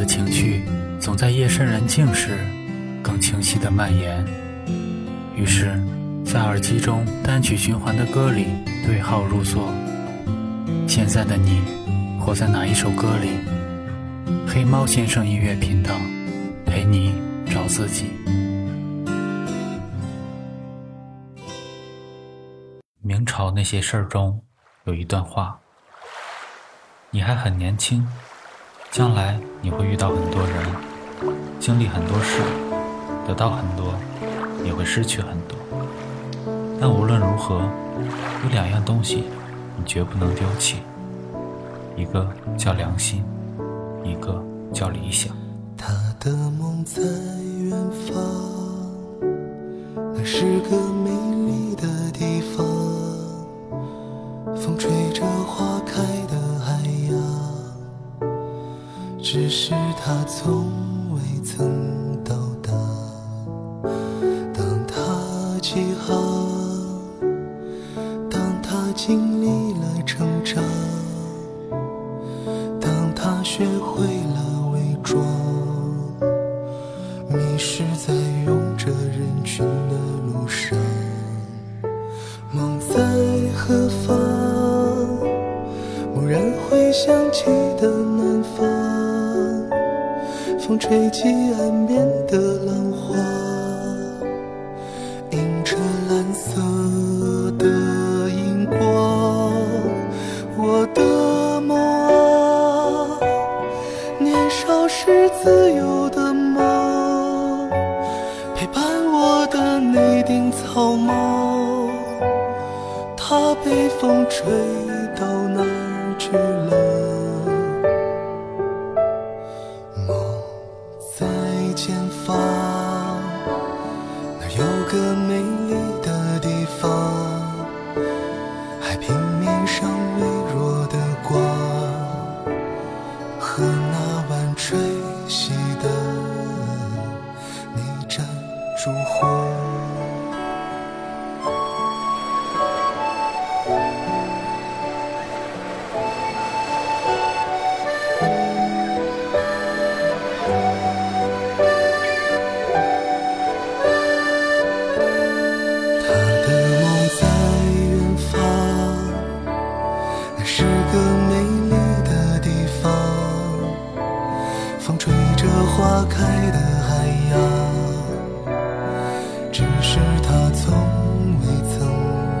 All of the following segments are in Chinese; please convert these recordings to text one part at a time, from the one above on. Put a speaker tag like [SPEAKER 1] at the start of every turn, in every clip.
[SPEAKER 1] 的情绪总在夜深人静时更清晰的蔓延。于是，在耳机中单曲循环的歌里对号入座。现在的你，活在哪一首歌里？黑猫先生音乐频道，陪你找自己。明朝那些事儿中有一段话：你还很年轻，将来你会遇到很多人，经历很多事，得到很多，也会失去很多。但无论如何，有两样东西。你绝不能丢弃，一个叫良心，一个叫理想。
[SPEAKER 2] 他的梦在远方，那是个美丽的地方，风吹着花开只是他从未曾到达。当他起航。当他经历了成长，当他学会了伪装，迷失在拥着人群的路上。梦在何方？蓦然回想起的，风吹起岸边的浪花，映着蓝色的荧光。我的梦啊，年少时自由的梦，陪伴我的那顶草帽，它被风吹有个美丽的地方，海平面上。风吹着花开的海洋，只是他从未曾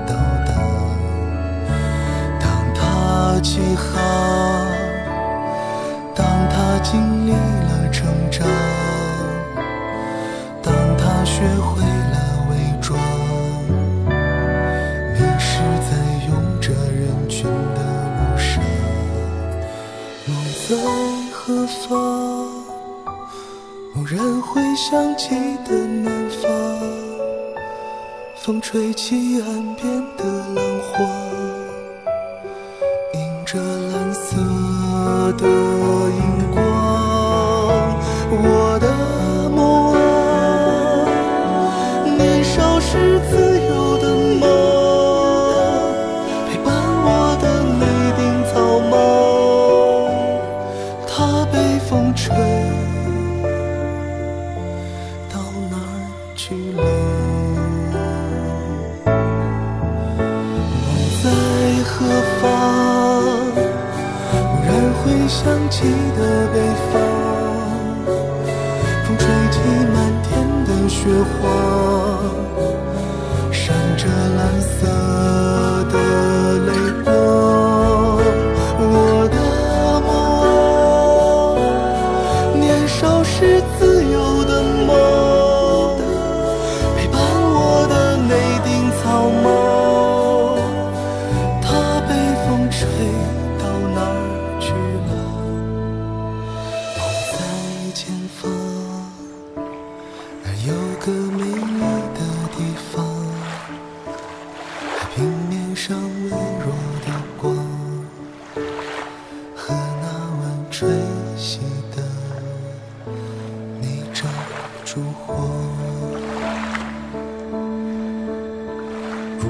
[SPEAKER 2] 到达。当他起航，当他经历了成长，当他学会了伪装，迷失在拥着人群的路上，梦在何方？偶然回想起的南方，风吹起岸边的浪花，映着蓝色的荧光。我的梦啊，年少时自由方？蓦然回想起的北方，风吹起满天的雪花，闪着蓝色的泪光。我的梦，年少时自